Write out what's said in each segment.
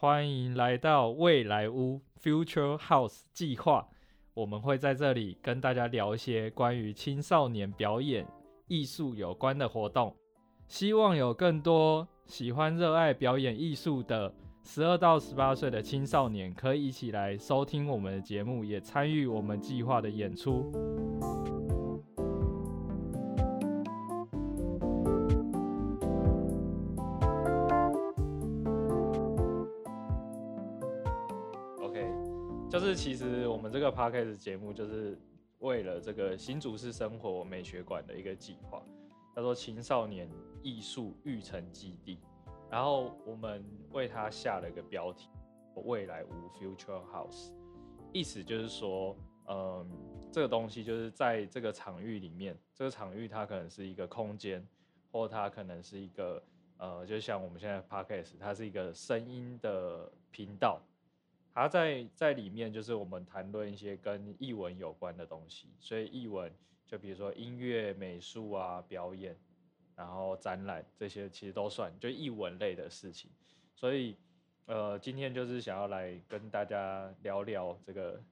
欢迎来到未来屋 Future House 计划。我们会在这里跟大家聊一些关于青少年表演艺术有关的活动，希望有更多喜欢热爱表演艺术的十二到十八岁的青少年可以一起来收听我们的节目，也参与我们计划的演出。我们这个 podcast 节目就是为了这个新竹市生活美学馆的一个计划，叫做青少年艺术育成基地。然后我们为它下了一个标题“未来无 Future House”，意思就是说，嗯，这个东西就是在这个场域里面，这个场域它可能是一个空间，或它可能是一个呃，就像我们现在 podcast，它是一个声音的频道。他在在里面就是我们谈论一些跟译文有关的东西，所以译文就比如说音乐、美术啊、表演，然后展览这些其实都算，就译文类的事情。所以呃，今天就是想要来跟大家聊聊这个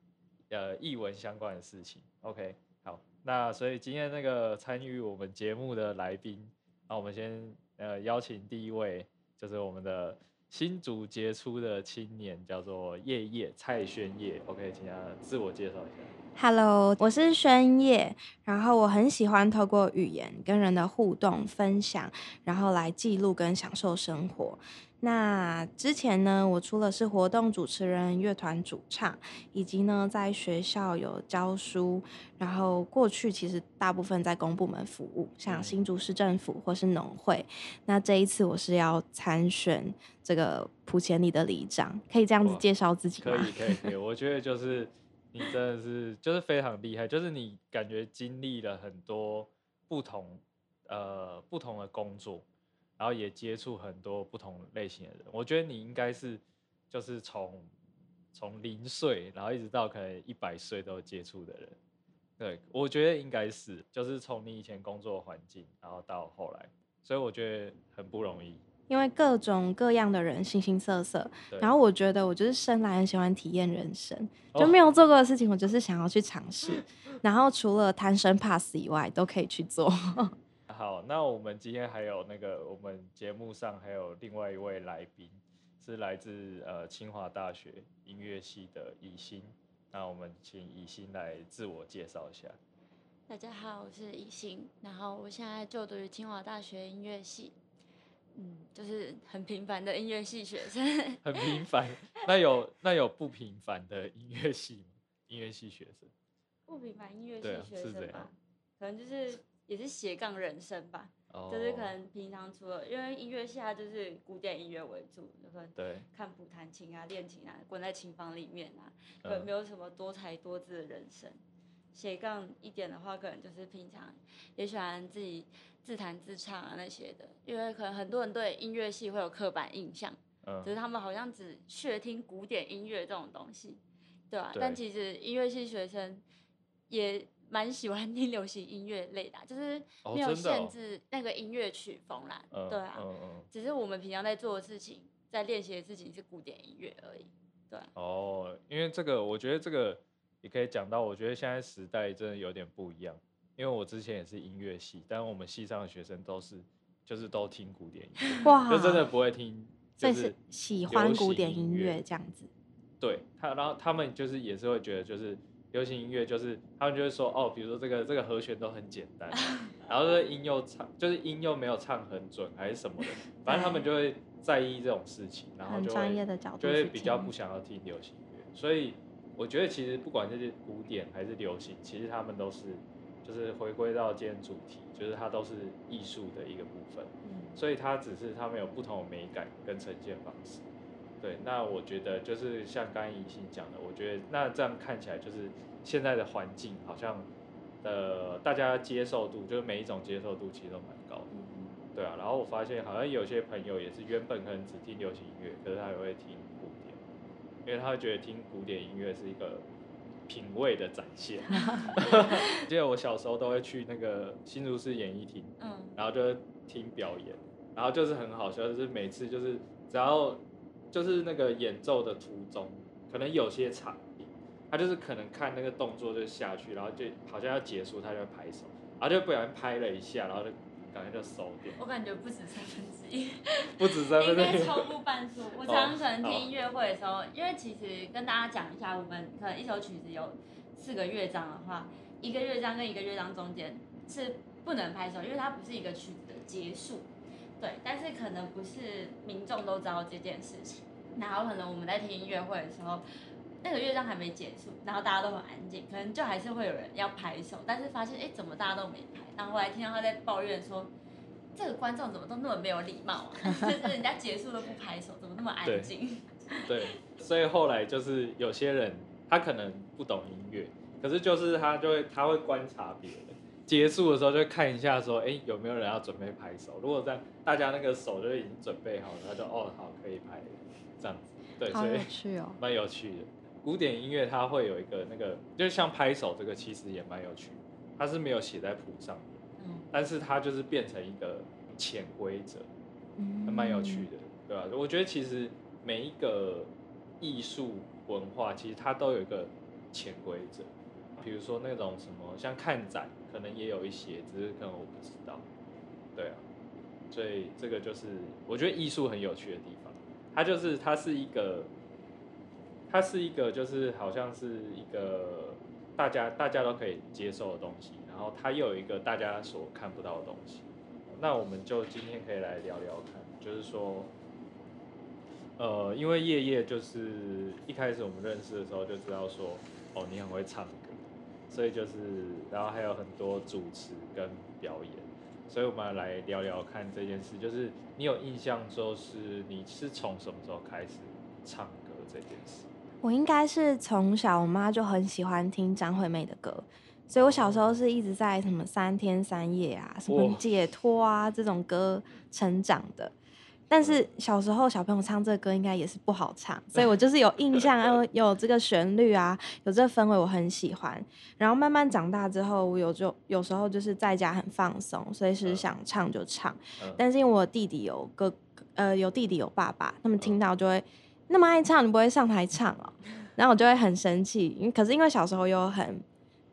呃译文相关的事情。OK，好，那所以今天那个参与我们节目的来宾，那我们先呃邀请第一位就是我们的。新竹杰出的青年叫做叶叶蔡轩叶，OK，请他自我介绍一下。Hello，我是宣叶，然后我很喜欢透过语言跟人的互动分享，然后来记录跟享受生活。那之前呢，我除了是活动主持人、乐团主唱，以及呢在学校有教书，然后过去其实大部分在公部门服务，像新竹市政府或是农会。那这一次我是要参选这个普前里的里长，可以这样子介绍自己吗？可以，可以，可以。我觉得就是你真的是就是非常厉害，就是你感觉经历了很多不同呃不同的工作。然后也接触很多不同类型的人，我觉得你应该是就是从从零岁，然后一直到可能一百岁都接触的人。对，我觉得应该是就是从你以前工作环境，然后到后来，所以我觉得很不容易。因为各种各样的人，形形色色。然后我觉得我就是生来很喜欢体验人生，就没有做过的事情，我就是想要去尝试。然后除了贪生怕死以外，都可以去做。好，那我们今天还有那个，我们节目上还有另外一位来宾，是来自呃清华大学音乐系的以欣。那我们请以欣来自我介绍一下。大家好，我是以欣，然后我现在就读于清华大学音乐系，嗯，就是很平凡的音乐系学生。很平凡？那有那有不平凡的音乐系吗？音乐系学生？不平凡音乐系学生吧？可能就是。也是斜杠人生吧，就是可能平常除了因为音乐系，它就是古典音乐为主，就可能看谱弹琴啊、练琴啊，关在琴房里面啊，有没有什么多才多姿的人生。斜杠一点的话，可能就是平常也喜欢自己自弹自唱啊那些的，因为可能很多人对音乐系会有刻板印象，就是他们好像只学听古典音乐这种东西，对吧？但其实音乐系学生也。蛮喜欢听流行音乐类的，就是没有限制那个音乐曲风啦，对啊，只是我们平常在做的事情，在练习的事情是古典音乐而已，对。哦，因为这个，我觉得这个也可以讲到，我觉得现在时代真的有点不一样，因为我之前也是音乐系，但我们系上的学生都是就是都听古典音乐，哇，就真的不会听，就是喜欢古典音乐这样子。对他，然后他们就是也是会觉得就是。流行音乐就是他们就会说哦，比如说这个这个和弦都很简单，然后这音又唱就是音又没有唱很准还是什么的，反正他们就会在意这种事情，然后就会就会比较不想要听流行音乐。所以我觉得其实不管这是古典还是流行，其实他们都是就是回归到今天主题，就是它都是艺术的一个部分。所以它只是他们有不同的美感跟呈现方式。对，那我觉得就是像刚怡欣讲的，我觉得那这样看起来就是现在的环境好像，呃，大家接受度就是每一种接受度其实都蛮高的，对啊。然后我发现好像有些朋友也是原本可能只听流行音乐，可是他也会听因为他会觉得听古典音乐是一个品味的展现。记得我小时候都会去那个新竹市演艺厅，嗯，然后就听表演，然后就是很好笑，就是每次就是只要。就是那个演奏的途中，可能有些场他就是可能看那个动作就下去，然后就好像要结束，他就会拍手，然后就不小心拍了一下，然后就感觉就收掉。我感觉不止三分之一，不止三分之一，应该超过半数。我常常可能听音乐会的时候，因为其实跟大家讲一下，我们可能一首曲子有四个乐章的话，一个乐章跟一个乐章中间是不能拍手，因为它不是一个曲子的结束。对，但是可能不是民众都知道这件事情，然后可能我们在听音乐会的时候。那个乐章还没结束，然后大家都很安静，可能就还是会有人要拍手，但是发现哎，怎么大家都没拍？然后后来听到他在抱怨说，这个观众怎么都那么没有礼貌啊？就是人家结束都不拍手，怎么那么安静？对，所以后来就是有些人他可能不懂音乐，可是就是他就会他会观察别人，结束的时候就看一下说，哎，有没有人要准备拍手？如果在大家那个手就已经准备好了，他就哦好可以拍，这样子。对，所以蛮有趣的。古典音乐它会有一个那个，就像拍手这个，其实也蛮有趣。它是没有写在谱上的，嗯，但是它就是变成一个潜规则，还蛮有趣的，对吧？我觉得其实每一个艺术文化，其实它都有一个潜规则。比如说那种什么，像看展，可能也有一些，只是可能我不知道。对啊，所以这个就是我觉得艺术很有趣的地方，它就是它是一个。它是一个，就是好像是一个大家大家都可以接受的东西，然后它又有一个大家所看不到的东西。那我们就今天可以来聊聊看，就是说，呃，因为叶叶就是一开始我们认识的时候就知道说，哦，你很会唱歌，所以就是，然后还有很多主持跟表演，所以我们来聊聊看这件事，就是你有印象说是你是从什么时候开始唱歌这件事？我应该是从小，我妈就很喜欢听张惠妹的歌，所以我小时候是一直在什么三天三夜啊、什么解脱啊这种歌成长的。但是小时候小朋友唱这个歌应该也是不好唱，所以我 就是有印象，有有这个旋律啊，有这个氛围，我很喜欢。然后慢慢长大之后，我有就有时候就是在家很放松，随时想唱就唱。但是因为我弟弟有哥，呃，有弟弟有爸爸，他们听到就会。那么爱唱，你不会上台唱哦？然后我就会很生气，因为可是因为小时候又很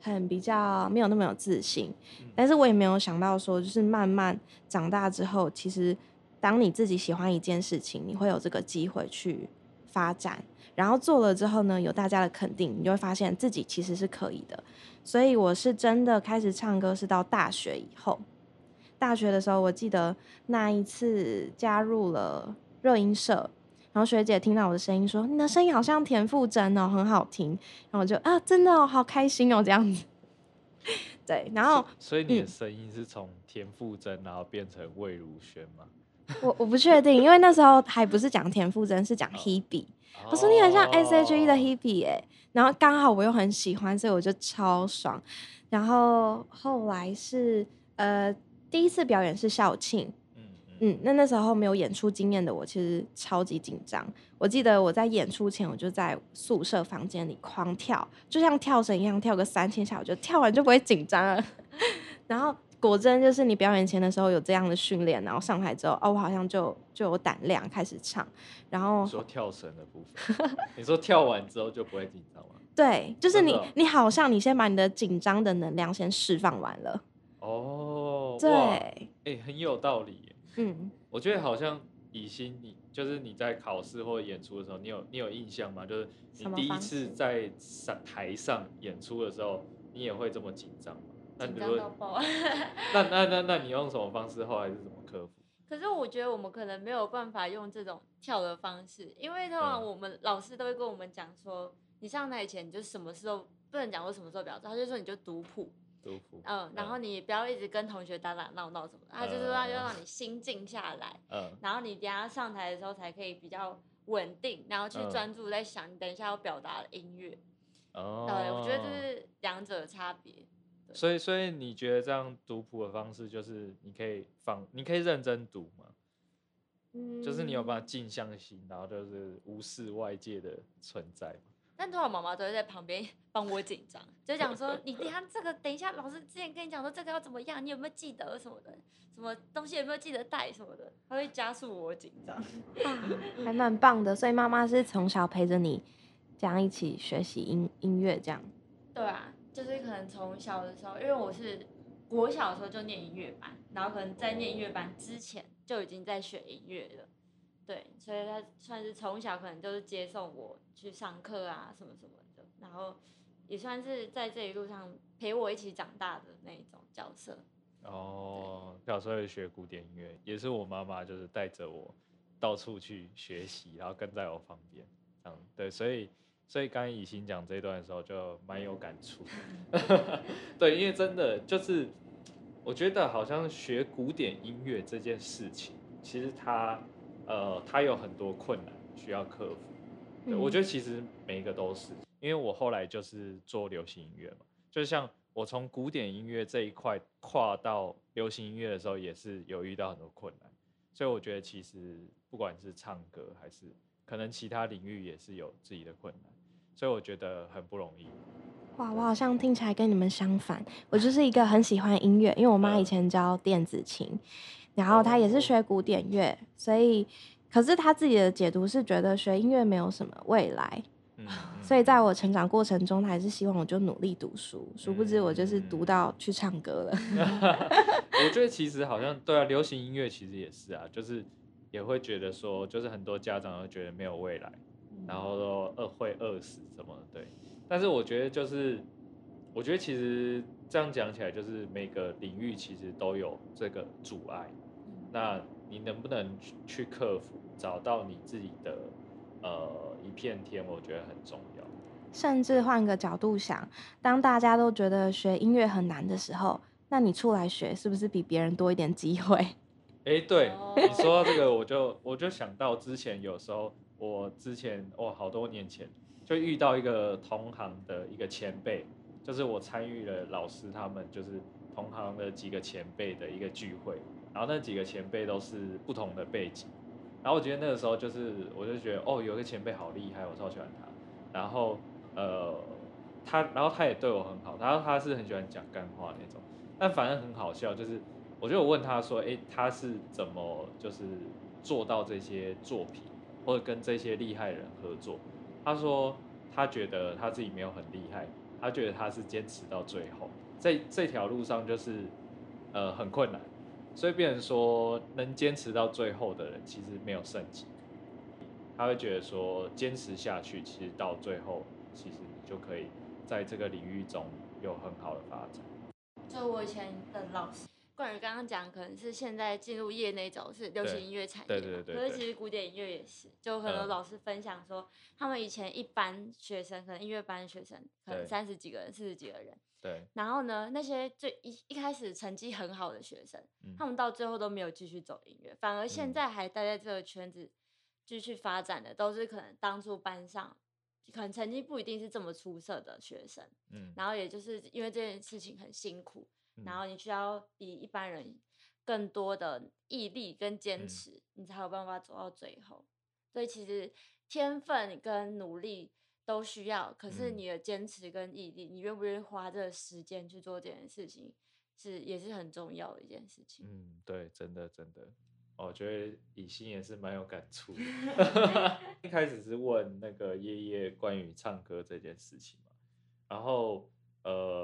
很比较没有那么有自信，但是我也没有想到说，就是慢慢长大之后，其实当你自己喜欢一件事情，你会有这个机会去发展，然后做了之后呢，有大家的肯定，你就会发现自己其实是可以的。所以我是真的开始唱歌是到大学以后，大学的时候，我记得那一次加入了热音社。然后学姐听到我的声音说：“你的声音好像田馥甄哦，很好听。”然后我就啊，真的哦，好开心哦，这样子。对，然后所以你的声音是从田馥甄然后变成魏如萱吗？我我不确定，因为那时候还不是讲田馥甄，是讲 Hebe。我说你很像 S.H.E 的 Hebe 哎，然后刚好我又很喜欢，所以我就超爽。然后后来是呃第一次表演是校庆。嗯，那那时候没有演出经验的我，其实超级紧张。我记得我在演出前，我就在宿舍房间里狂跳，就像跳绳一样，跳个三千下，我就跳完就不会紧张了。然后果真就是你表演前的时候有这样的训练，然后上台之后，哦，我好像就就有胆量开始唱。然后说跳绳的部分，你说跳完之后就不会紧张吗？对，就是你你好像你先把你的紧张的能量先释放完了。哦，对，哎，很有道理。嗯，我觉得好像以心，你就是你在考试或演出的时候，你有你有印象吗？就是你第一次在上台上演出的时候，你也会这么紧张吗？紧张到爆！那那那那你用什么方式？后来是怎么克服？可是我觉得我们可能没有办法用这种跳的方式，因为通常我们老师都会跟我们讲说，你上台前你就什么时候不能讲说什么时候表演，他就说你就读谱。嗯，然后你不要一直跟同学打打闹闹什么的，他就是说要让你心静下来，嗯，然后你等下上台的时候才可以比较稳定，然后去专注在想你等一下要表达的音乐。哦，对，我觉得这是两者的差别。所以，所以你觉得这样读谱的方式就是你可以放，你可以认真读吗？嗯，就是你有办法静下心，然后就是无视外界的存在。但通常妈妈都会在旁边 帮我紧张，就讲说 你等下这个等一下老师之前跟你讲说这个要怎么样，你有没有记得什么的，什么东西有没有记得带什么的，他会加速我紧张，还蛮棒的。所以妈妈是从小陪着你这样一起学习音音乐这样。对啊，就是可能从小的时候，因为我是国小的时候就念音乐班，然后可能在念音乐班之前就已经在学音乐了。对，所以他算是从小可能就是接送我去上课啊，什么什么的，然后也算是在这一路上陪我一起长大的那一种角色。哦，小时候学古典音乐，也是我妈妈就是带着我到处去学习，然后跟在我旁边，这样对，所以所以刚刚以欣讲这段的时候就蛮有感触。对，因为真的就是我觉得好像学古典音乐这件事情，其实它。呃，他有很多困难需要克服。对，我觉得其实每一个都是，因为我后来就是做流行音乐嘛，就像我从古典音乐这一块跨到流行音乐的时候，也是有遇到很多困难。所以我觉得其实不管是唱歌还是可能其他领域，也是有自己的困难。所以我觉得很不容易。哇，我好像听起来跟你们相反，我就是一个很喜欢音乐，因为我妈以前教电子琴。然后他也是学古典乐，所以，可是他自己的解读是觉得学音乐没有什么未来，所以在我成长过程中，他还是希望我就努力读书。殊不知我就是读到去唱歌了。我觉得其实好像对啊，流行音乐其实也是啊，就是也会觉得说，就是很多家长都觉得没有未来，然后都饿会饿死什么的。对，但是我觉得就是，我觉得其实这样讲起来，就是每个领域其实都有这个阻碍。那你能不能去克服，找到你自己的呃一片天？我觉得很重要。甚至换个角度想，当大家都觉得学音乐很难的时候，那你出来学，是不是比别人多一点机会？哎，对你说到这个，我就我就想到之前有时候，我之前哇好多年前就遇到一个同行的一个前辈，就是我参与了老师他们就是同行的几个前辈的一个聚会。然后那几个前辈都是不同的背景，然后我觉得那个时候就是，我就觉得哦，有个前辈好厉害，我超喜欢他。然后呃，他，然后他也对我很好，然后他是很喜欢讲干话那种。但反正很好笑，就是我觉得我问他说，哎，他是怎么就是做到这些作品，或者跟这些厉害人合作？他说他觉得他自己没有很厉害，他觉得他是坚持到最后，在这条路上就是呃很困难。所以，别人说能坚持到最后的人，其实没有胜几他会觉得说，坚持下去，其实到最后，其实你就可以在这个领域中有很好的发展。就我以前的老师，关于刚刚讲，可能是现在进入业内走是流行音乐产业，对对对。可是其实古典音乐也是，就很多老师分享说，他们以前一班学生，可能音乐班学生，可能三十几个人、四十几个人。对，然后呢？那些最一一开始成绩很好的学生，他们到最后都没有继续走音乐，反而现在还待在这个圈子继续发展的，都是可能当初班上可能成绩不一定是这么出色的学生。嗯，然后也就是因为这件事情很辛苦，然后你需要比一般人更多的毅力跟坚持，你才有办法走到最后。所以其实天分跟努力。都需要，可是你的坚持跟毅力，你愿不愿意花这个时间去做这件事情，是也是很重要的一件事情。嗯，对，真的真的，我觉得以心也是蛮有感触的。一开始是问那个叶叶关于唱歌这件事情嘛，然后呃，那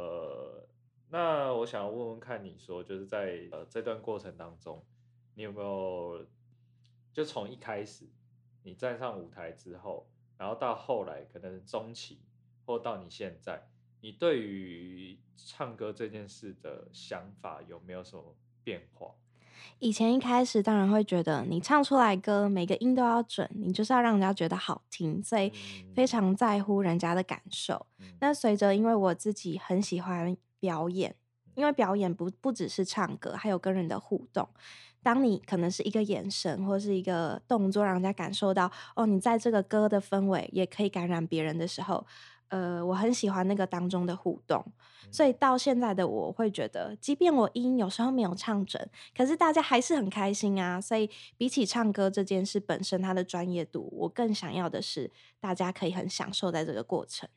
我想要问问看你说，就是在呃这段过程当中，你有没有就从一开始你站上舞台之后。然后到后来，可能中期，或到你现在，你对于唱歌这件事的想法有没有什么变化？以前一开始当然会觉得，你唱出来歌每个音都要准，你就是要让人家觉得好听，所以非常在乎人家的感受。那随着，因为我自己很喜欢表演，因为表演不不只是唱歌，还有跟人的互动。当你可能是一个眼神或是一个动作，让人家感受到哦，你在这个歌的氛围也可以感染别人的时候，呃，我很喜欢那个当中的互动，所以到现在的我会觉得，即便我音有时候没有唱准，可是大家还是很开心啊。所以比起唱歌这件事本身，它的专业度，我更想要的是大家可以很享受在这个过程。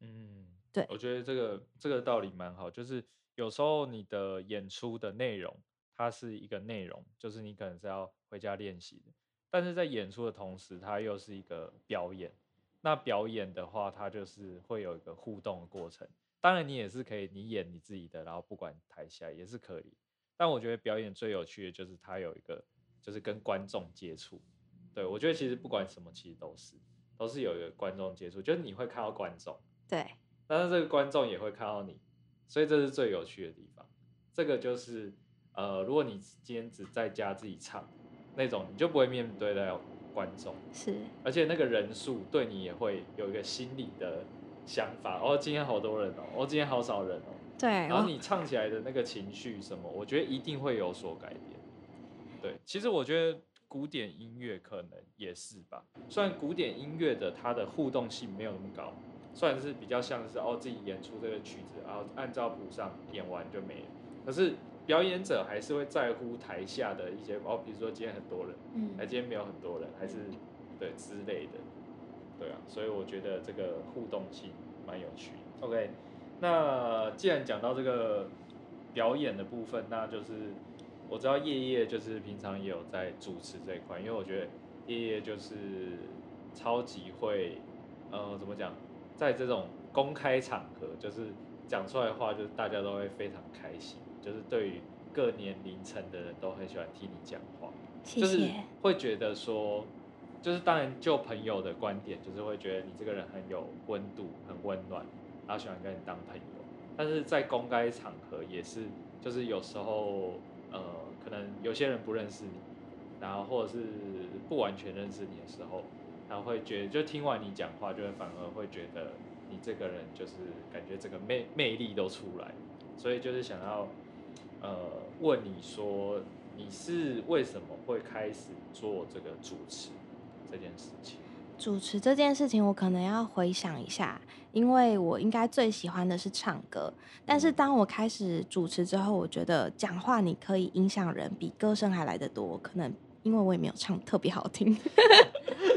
嗯，对，我觉得这个这个道理蛮好，就是有时候你的演出的内容，它是一个内容，就是你可能是要回家练习的，但是在演出的同时，它又是一个表演。那表演的话，它就是会有一个互动的过程。当然，你也是可以，你演你自己的，然后不管台下也是可以。但我觉得表演最有趣的就是它有一个，就是跟观众接触。对我觉得其实不管什么，其实都是都是有一个观众接触，就是你会看到观众，对，但是这个观众也会看到你，所以这是最有趣的地方。这个就是呃，如果你今天只在家自己唱那种，你就不会面对的。观众是，而且那个人数对你也会有一个心理的想法哦，今天好多人哦，哦，今天好少人哦，对，然后你唱起来的那个情绪什么，我觉得一定会有所改变。对，其实我觉得古典音乐可能也是吧，虽然古典音乐的它的互动性没有那么高，算是比较像是哦自己演出这个曲子，然后按照谱上演完就没了，可是。表演者还是会在乎台下的一些哦，比如说今天很多人，嗯，哎，今天没有很多人，还是对之类的，对啊，所以我觉得这个互动性蛮有趣。OK，那既然讲到这个表演的部分，那就是我知道叶叶就是平常也有在主持这一块，因为我觉得叶叶就是超级会，呃，怎么讲，在这种公开场合，就是讲出来的话，就是大家都会非常开心。就是对于各年龄层的人都很喜欢听你讲话，就是会觉得说，就是当然就朋友的观点，就是会觉得你这个人很有温度、很温暖，然后喜欢跟你当朋友。但是在公开场合也是，就是有时候呃，可能有些人不认识你，然后或者是不完全认识你的时候，然后会觉得就听完你讲话，就会反而会觉得你这个人就是感觉这个魅魅力都出来，所以就是想要。呃，问你说你是为什么会开始做这个主持这件事情？主持这件事情，我可能要回想一下，因为我应该最喜欢的是唱歌。但是当我开始主持之后，我觉得讲话你可以影响人，比歌声还来得多。可能因为我也没有唱特别好听，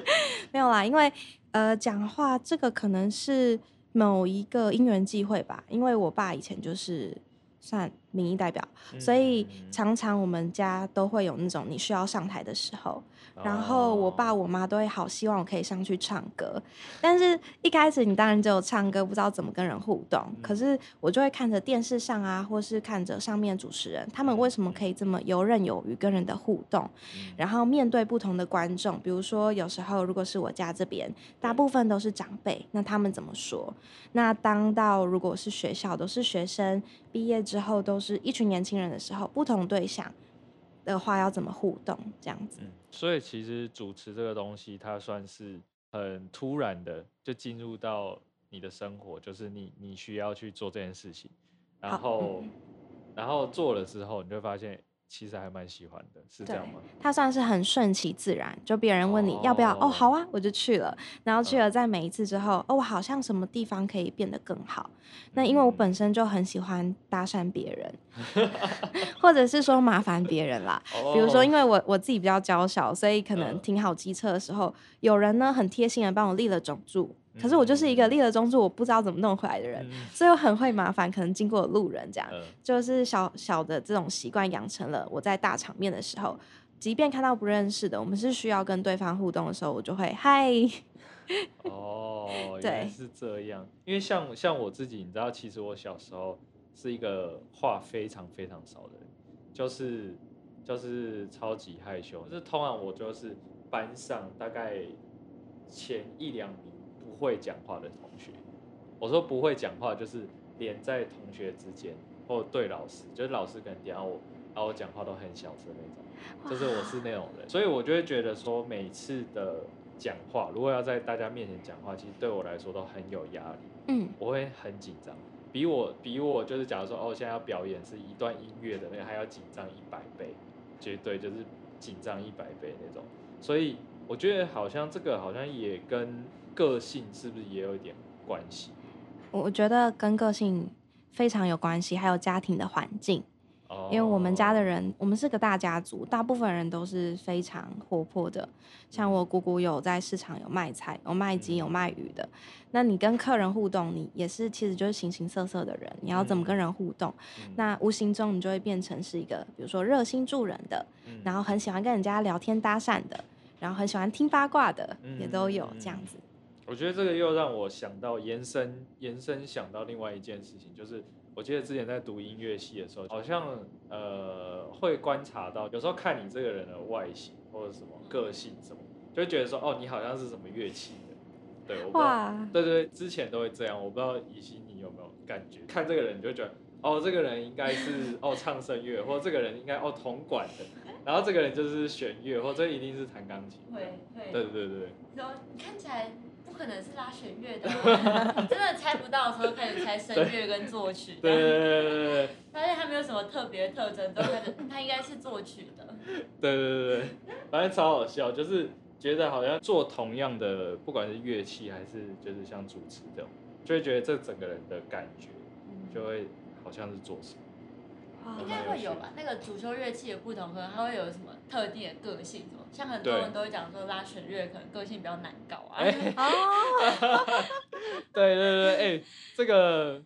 没有啦。因为呃，讲话这个可能是某一个因缘际会吧。因为我爸以前就是算。民意代表，所以常常我们家都会有那种你需要上台的时候，然后我爸我妈都会好希望我可以上去唱歌，但是一开始你当然只有唱歌，不知道怎么跟人互动。可是我就会看着电视上啊，或是看着上面主持人，他们为什么可以这么游刃有余跟人的互动，然后面对不同的观众，比如说有时候如果是我家这边，大部分都是长辈，那他们怎么说？那当到如果是学校，都是学生毕业之后都。是一群年轻人的时候，不同对象的话要怎么互动？这样子。嗯，所以其实主持这个东西，它算是很突然的就进入到你的生活，就是你你需要去做这件事情，然后然后做了之后，你就发现。其实还蛮喜欢的，是这样吗？他算是很顺其自然，就别人问你要不要，哦，好啊，我就去了。然后去了，在每一次之后，哦，我好像什么地方可以变得更好。那因为我本身就很喜欢搭讪别人，或者是说麻烦别人啦。比如说，因为我我自己比较娇小，所以可能停好机车的时候，有人呢很贴心的帮我立了种柱。可是我就是一个立了中柱，我不知道怎么弄回来的人，所以我很会麻烦可能经过路人，这样就是小小的这种习惯养成了。我在大场面的时候，即便看到不认识的，我们是需要跟对方互动的时候，我就会嗨。哦，对，是这样。因为像像我自己，你知道，其实我小时候是一个话非常非常少的人，就是就是超级害羞。就是通常我就是班上大概前一两名。不会讲话的同学，我说不会讲话，就是连在同学之间或对老师，就是老师可能点我，然后我讲话都很小声那种，就是我是那种人，所以我就会觉得说每次的讲话，如果要在大家面前讲话，其实对我来说都很有压力，嗯，我会很紧张，比我比我就是假如说哦，现在要表演是一段音乐的那个，还要紧张一百倍，绝对就是紧张一百倍那种，所以我觉得好像这个好像也跟。个性是不是也有一点关系？我觉得跟个性非常有关系，还有家庭的环境。因为我们家的人，我们是个大家族，大部分人都是非常活泼的。像我姑姑有在市场有卖菜、有卖鸡、有卖鱼的。那你跟客人互动，你也是其实就是形形色色的人。你要怎么跟人互动？那无形中你就会变成是一个，比如说热心助人的，然后很喜欢跟人家聊天搭讪的，然后很喜欢听八卦的，也都有这样子。我觉得这个又让我想到延伸延伸想到另外一件事情，就是。我记得之前在读音乐系的时候，好像呃会观察到，有时候看你这个人的外形或者什么个性什么，就会觉得说哦，你好像是什么乐器的，对，我不知道，对对，之前都会这样，我不知道以心你有没有感觉，看这个人你就觉得哦，这个人应该是哦唱声乐，或者这个人应该哦铜管的，然后这个人就是弦乐，或者一定是弹钢琴，会会，对对对对，说你看起来。可能是拉弦乐的，真的猜不到的时候开始猜声乐跟作曲。对对对对对。发现他没有什么特别特征，都开始他应该是作曲的。对对对对，反正超好笑，就是觉得好像做同样的，不管是乐器还是就是像主持这种，就会觉得这整个人的感觉，就会好像是做什么。应该会有吧？那个主修乐器的不同，可能它会有什么特定的个性，什么像很多人都会讲说拉弦乐可能个性比较难搞啊。对对对，哎，这个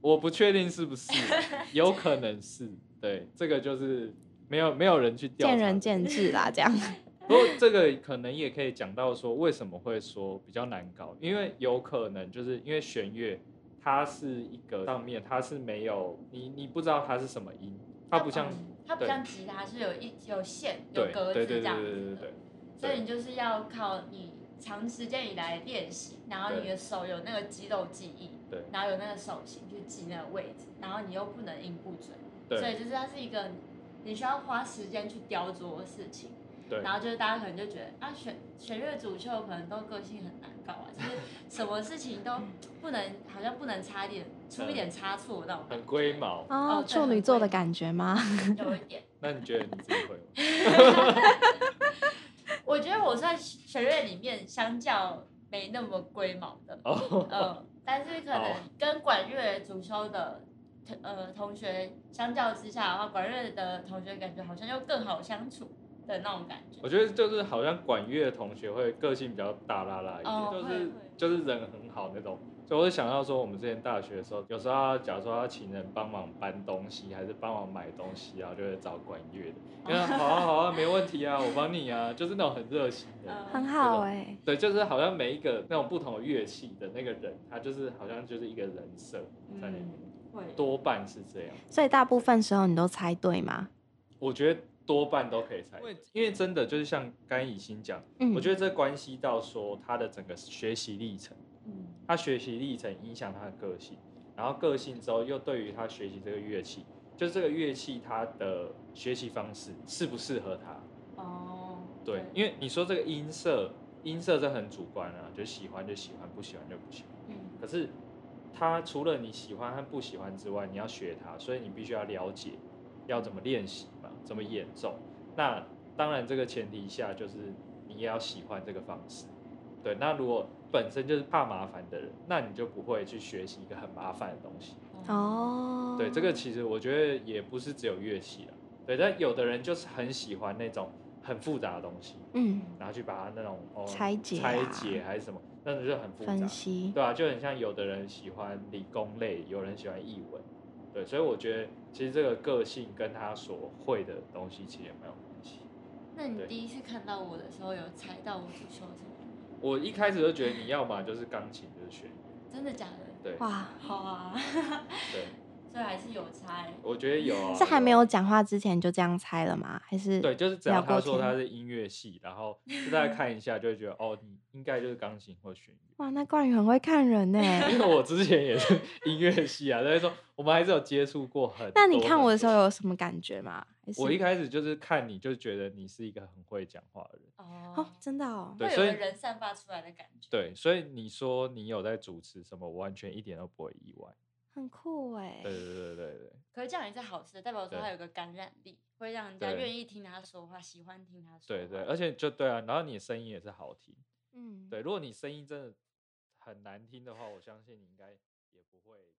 我不确定是不是，有可能是。对，这个就是没有没有人去调见仁见智啦，这样。不过这个可能也可以讲到说，为什么会说比较难搞？因为有可能就是因为弦乐。它是一个上面，它是没有你，你不知道它是什么音，它不像，它不像吉他是有一有线有格子这样。子的，所以你就是要靠你长时间以来练习，然后你的手有那个肌肉记忆，对，然后有那个手型去记那个位置，然后你又不能音不准，所以就是它是一个你需要花时间去雕琢的事情。然后就是大家可能就觉得啊，选弦乐主秀可能都个性很难搞啊，就是什么事情都不能，好像不能差一点出一点差错那种。很龟毛哦，处女座的感觉吗？有一点。那你觉得你自己会吗？我觉得我算弦乐里面相较没那么龟毛的，嗯，但是可能跟管乐主修的呃同学相较之下的话，管乐的同学感觉好像又更好相处。的那种感觉，我觉得就是好像管乐的同学会个性比较大啦啦一点，就是就是人很好那种。所以我就想到说，我们之前大学的时候，有时候假如说要请人帮忙搬东西，还是帮忙买东西啊，就会找管乐的。好啊好啊，没问题啊，我帮你啊，就是那种很热情的，很好哎。对，就是好像每一个那种不同的乐器的那个人，他就是好像就是一个人设在里面，多半是这样。所以大部分时候你都猜对吗？我觉得。多半都可以猜，因为因为真的就是像甘以心讲，我觉得这关系到说他的整个学习历程，嗯，他学习历程影响他的个性，然后个性之后又对于他学习这个乐器，就是这个乐器他的学习方式适不适合他？哦，对，因为你说这个音色，音色这很主观啊，就喜欢就喜欢，不喜欢就不喜欢。嗯，可是他除了你喜欢和不喜欢之外，你要学它，所以你必须要了解要怎么练习嘛。怎么演奏？那当然，这个前提下就是你也要喜欢这个方式。对，那如果本身就是怕麻烦的人，那你就不会去学习一个很麻烦的东西。哦。对，这个其实我觉得也不是只有乐器了。对，但有的人就是很喜欢那种很复杂的东西。嗯。然后去把它那种哦拆解拆解还是什么，那种就很复杂。分析。对啊，就很像有的人喜欢理工类，有人喜欢译文。对，所以我觉得其实这个个性跟他所会的东西其实也没有关系。那你第一次看到我的时候，有猜到我主修什么？我一开始就觉得你要嘛就是钢琴，就是弦乐。真的假的？对。哇，好啊。对。所以还是有猜。我觉得有啊。是还没有讲话之前就这样猜了吗？还是？对，就是只要他说他是音乐系，然后就大家看一下，就会觉得哦，你应该就是钢琴或弦乐。哇，那冠宇很会看人呢。因为我之前也是音乐系啊，所以说我们还是有接触过很。那你看我的时候有什么感觉吗？我一开始就是看你就觉得你是一个很会讲话的人。哦，真的哦。对，所以人散发出来的感觉。对，所以你说你有在主持什么，我完全一点都不会意外。很酷哎！对对对对对。可是这样也是好事，代表说他有个感染力，会让人家愿意听他说话，喜欢听他说。对对，而且就对啊，然后你的声音也是好听。嗯。对，如果你声音真的很难听的话，我相信你应该也不会，